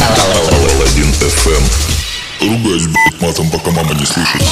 Алладин FM. Ругаюсь, блядь, матом, пока мама не слышит.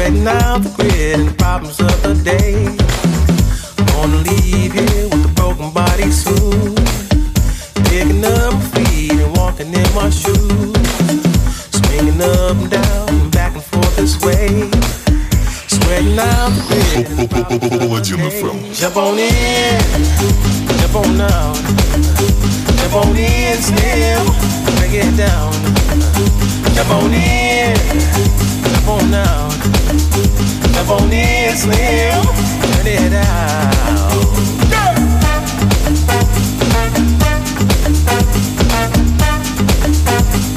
straighten out the grid and the problems of the day. Gonna leave here with a broken body suit, picking up my feet and walking in my shoes, swinging up and down and back and forth this way. Straighten out the grid. The jump on in, jump on out, jump on in still, break it down. Jump on in, jump on out jump on in, slim, turn it out. Gonna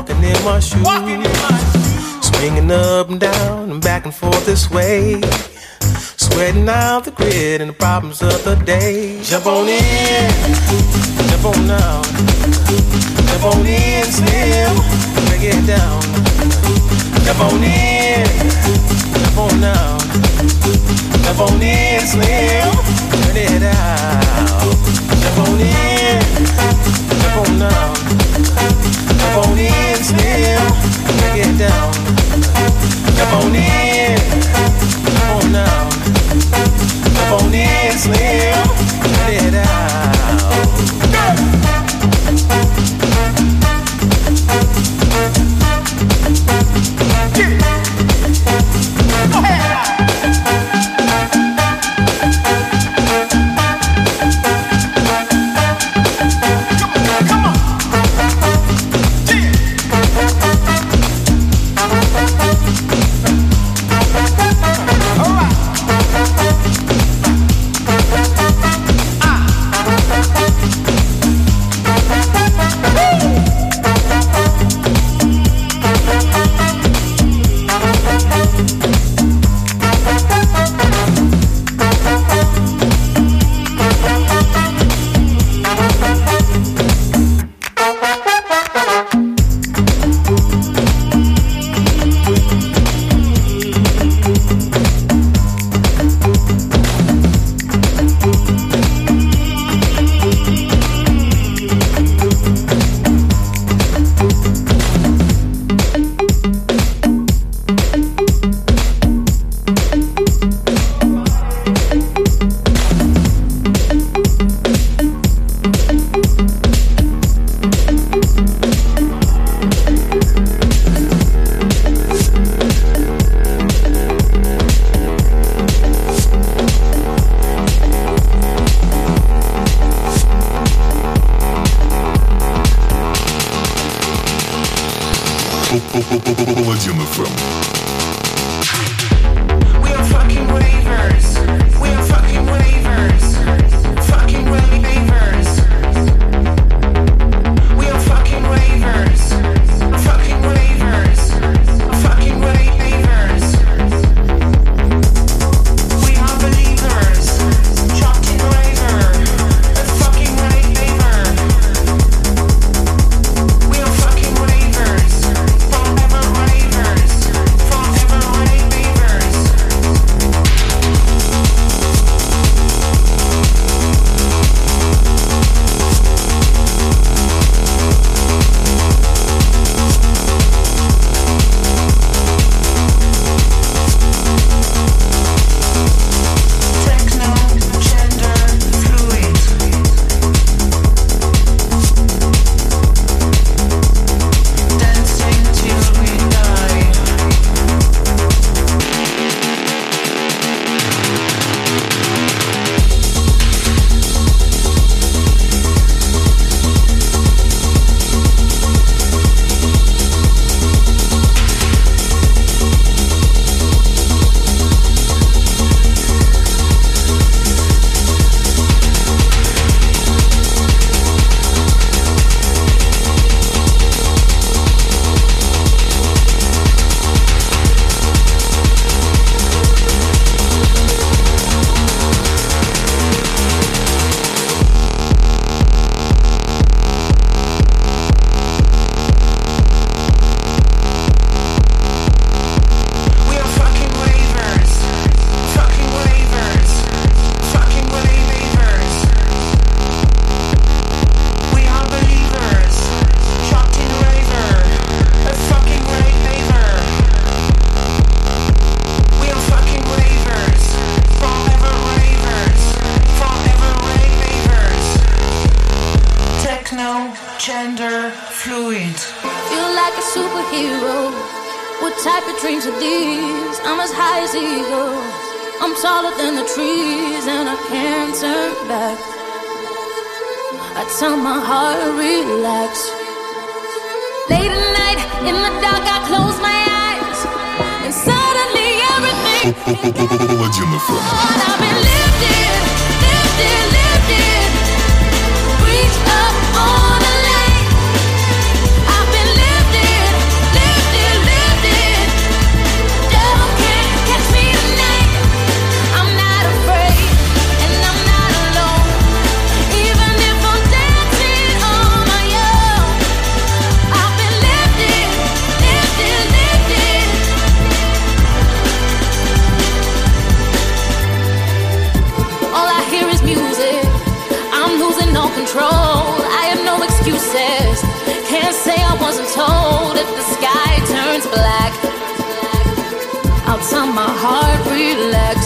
walking in my shoes. Walking in my Swinging up and down and back and forth this way. Sweating out the grit and the problems of the day. Jump on in, jump on out, jump on in, still break it down. Jump on in, jump on out, jump on in, slim, turn it out. Jump on in, jump on out, jump on in, break it down. Jump on in, jump on. Jump on in, slim, wasn't told if the sky turns black. I'll tell my heart relax.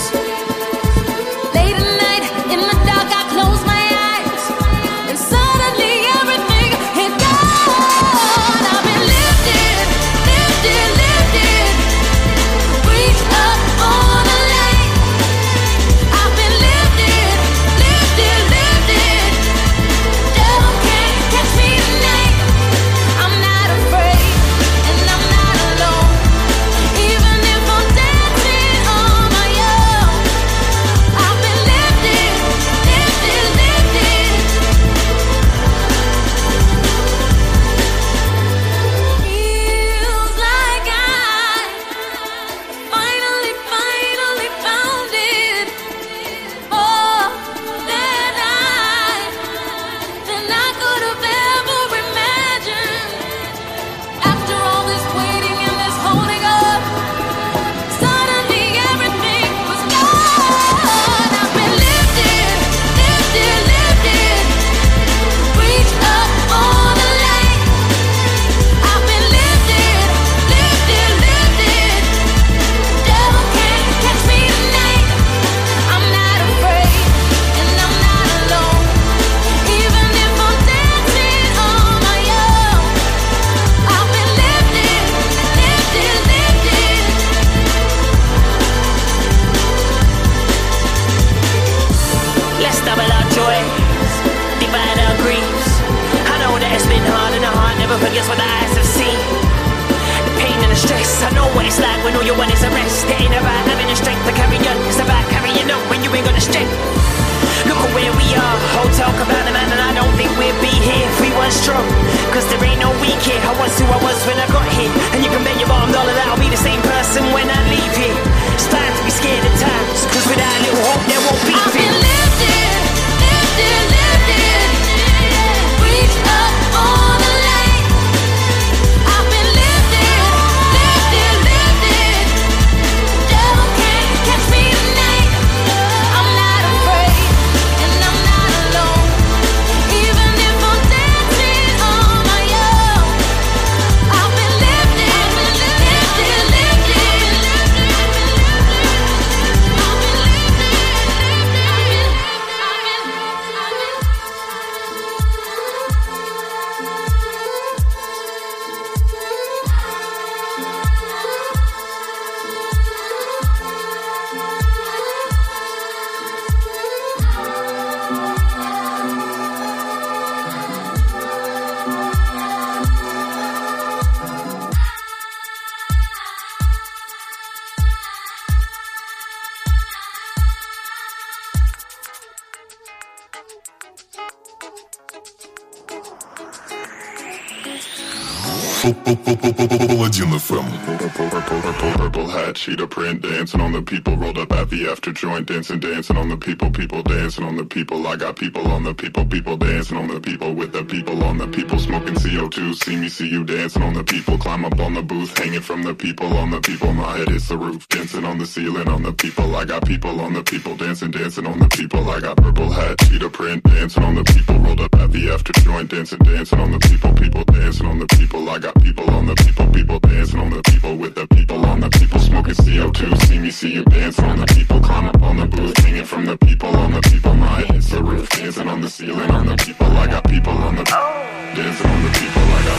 cheetah print, dancing on the people, rolled up at the after joint, dancing, dancing on the people, people dancing on the people. I got people on the people, people dancing on the people, with the people on the people, smoking CO2. See me, see you dancing on the people, climb up on the booth, hanging from the people, on the people. My head hits the roof, dancing on the ceiling, on the people. I got people on the people, dancing, dancing on the people. I got purple hat, cheetah print, dancing on the people, rolled up at the after joint, dancing, dancing on the people, people dancing on the people. I got people on the people, people dancing on the people, with the people on the people, smoking the CO2 See me, see you dance on the people Climb up on the booth, singing from the people On the people, my hits the roof Dancing on the ceiling, on the people I got people on the oh Dancing on the people, I got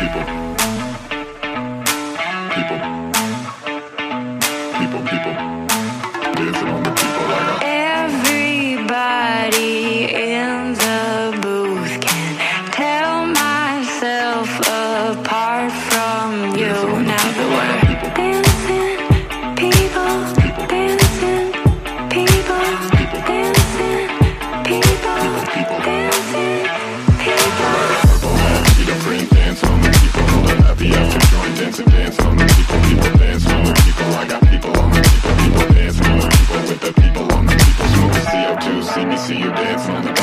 people. People. see you dancing on the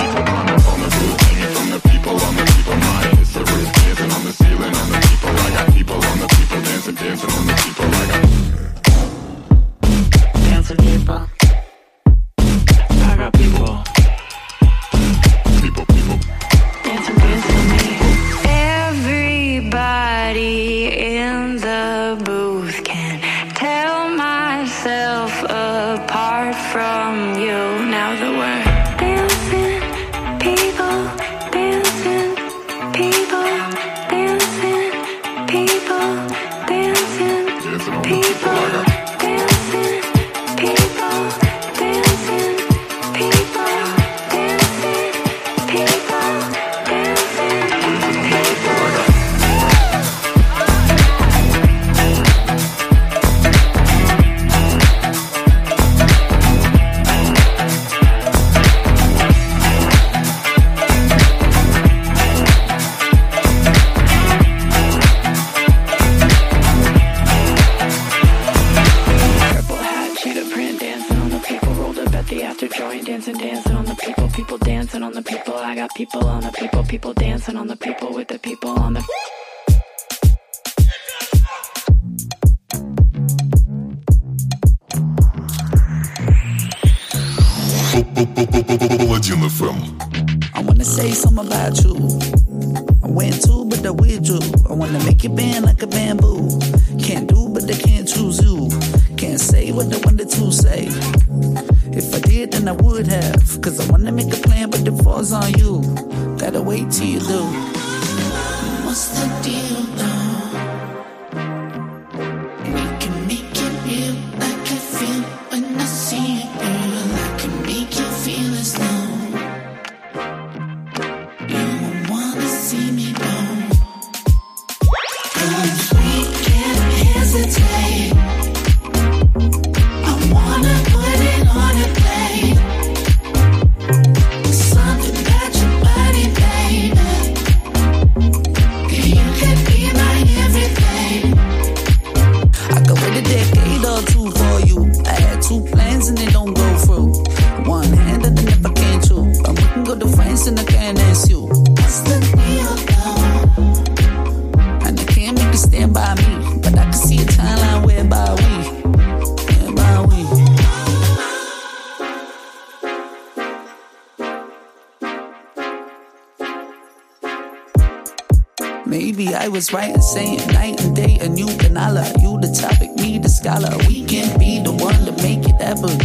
I was right in saying night and day, and you and Allah. You the topic, me the scholar. We can be the one to make it happen.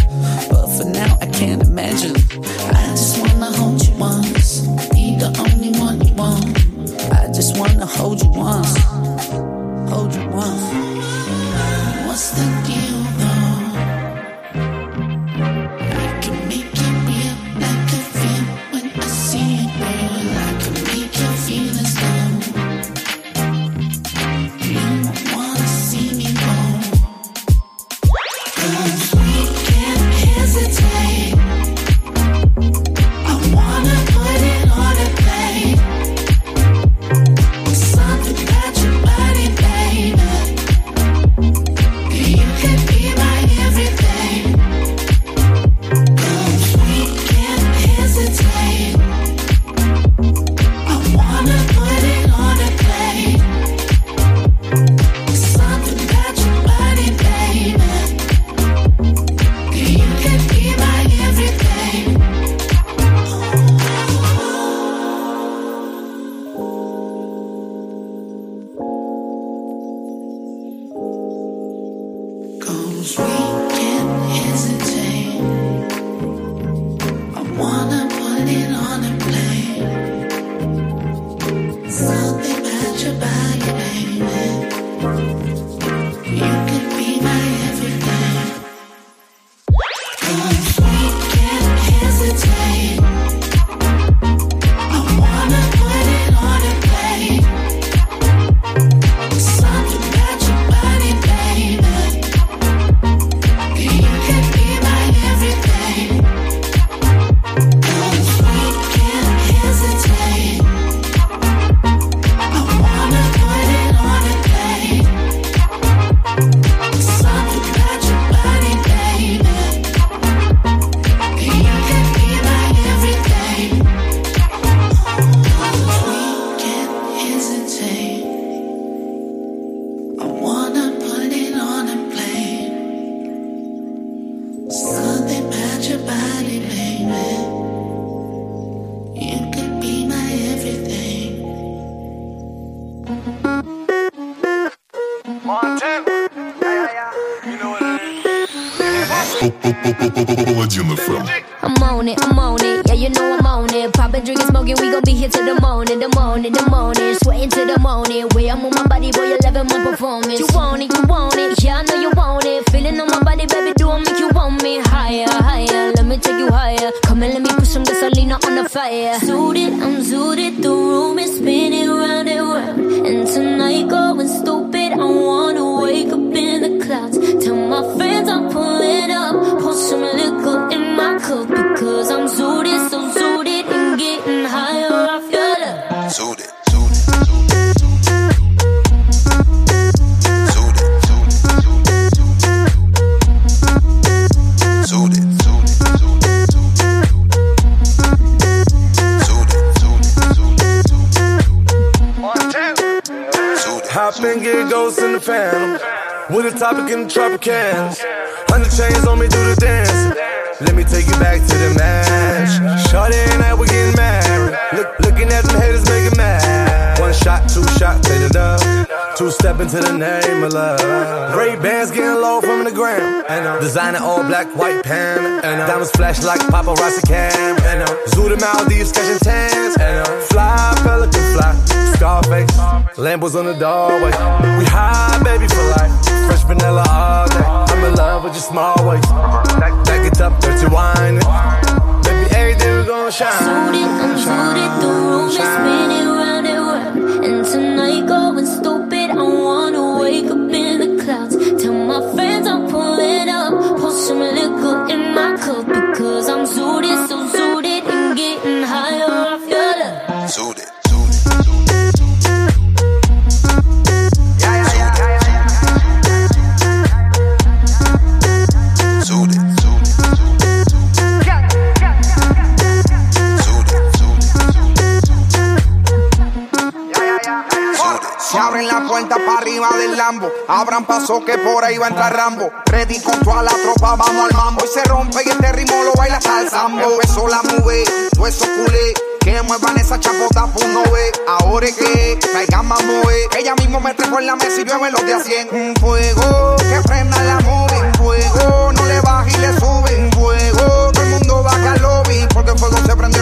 But for now, I can't imagine. I just wanna hold you once, be the only one you want. I just wanna hold you once, hold you once. What's the? Ghosts in the phantom. With a topic in the Tropicans. Hundred chains on me, do the dance. Let me take you back to the match. Shorty and I, we getting married. Look, looking at them haters, making mad. Shot, two shot, take it up. Two step into the name of love. Great bands getting low from the gram. And uh, designer all black, white pan. And uh, diamonds flash like paparazzi cam. And uh, zoo the Maldives catching tans. And fly, pelican fly. Scarface, Lambos on the doorway. We high, baby, for life. Fresh vanilla all day. I'm in love with your small waist. Back, back it up, dirty wine. Baby, everything we gon' shine. Suited, I'm suited, the room is spinning round. And tonight going stupid, I wanna abren la puerta para arriba del Lambo. Abran paso que por ahí va a entrar Rambo. Ready con toda la tropa, vamos al mambo. Y se rompe y este ritmo lo baila hasta el sambo. Empezó la move, todo eso culé. Que muevan esa chapota, pues no ve. Ahora es que traigan más moe. Que ella mismo me trepo en la mesa y llueve los de a 100. Un fuego, que prenda la move. Un fuego, no le baja y le sube. Un fuego, todo el mundo baja al lobby. Porque el fuego se prendió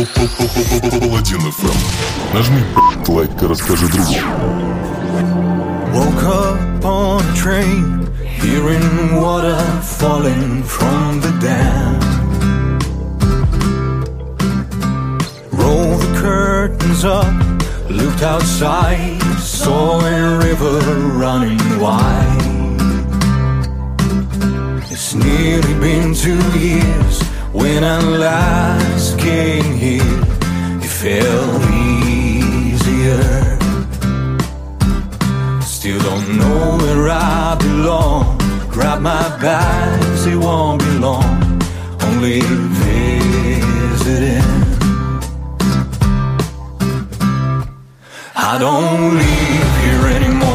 Паладин ФМ. Нажми лайк и расскажи другу. Woke up on a train, hearing water falling from the dam. Roll the curtains up, looked outside, saw a river running wide. It's nearly been two years when I last came here, it felt easier. Still don't know where I belong. Grab my bags, it won't be long. Only visiting. I don't live here anymore.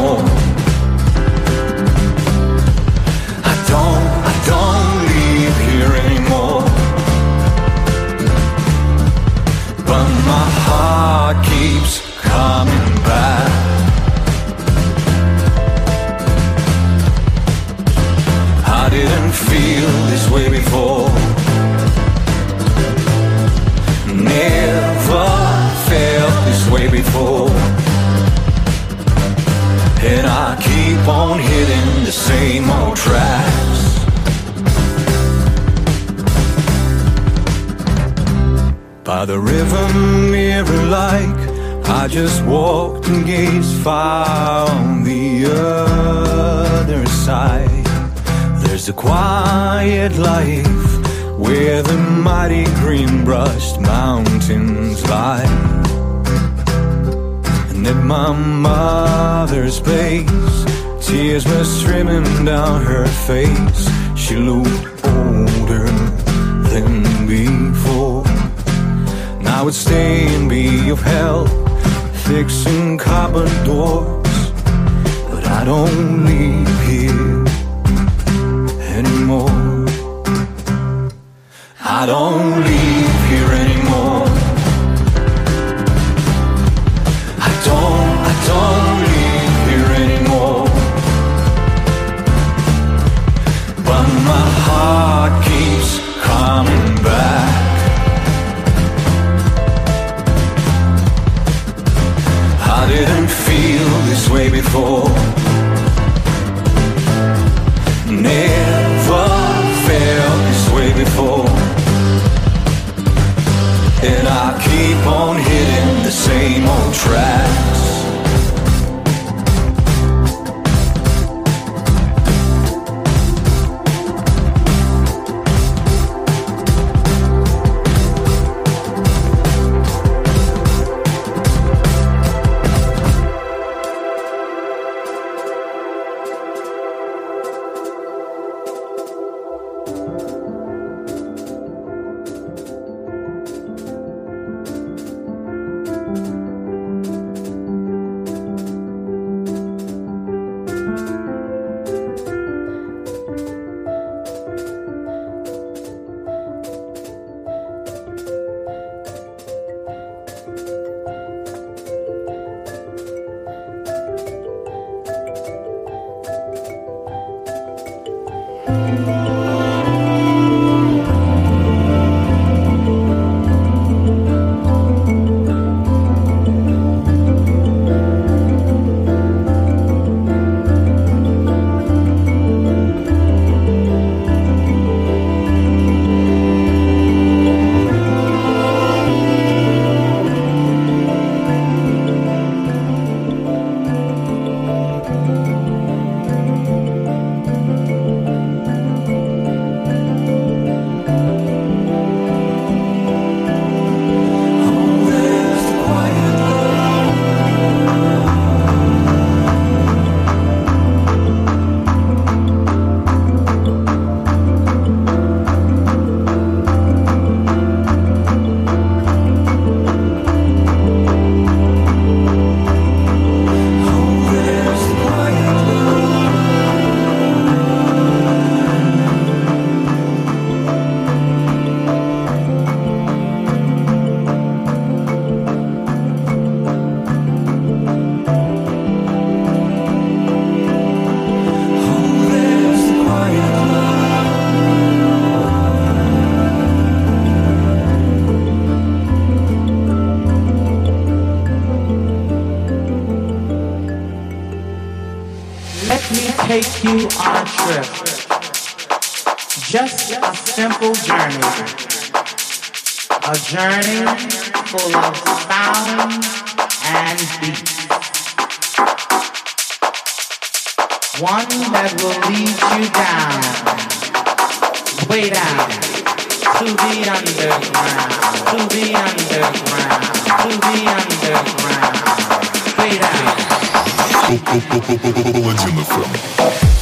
Before. Never felt this way before. And I keep on hitting the same old tracks. By the river mirror like I just walked and gazed far on the other side. A quiet life where the mighty green brushed mountains lie. And at my mother's place, tears were streaming down her face. She looked older than before. Now it's stay and be of help, fixing cupboard doors. But I don't live here I don't live here anymore. I don't, I don't live here anymore. But my heart keeps coming back. I didn't feel this way before. Never And I keep on hitting the same old tracks. Let that will lead you down, way down to the underground, to the underground, to the underground. Wait out. Паладин FM.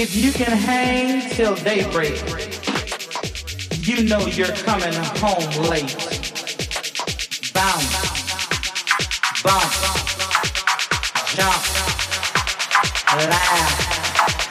If you can hang till daybreak, you know you're coming home late. Bounce, bump, jump, laugh,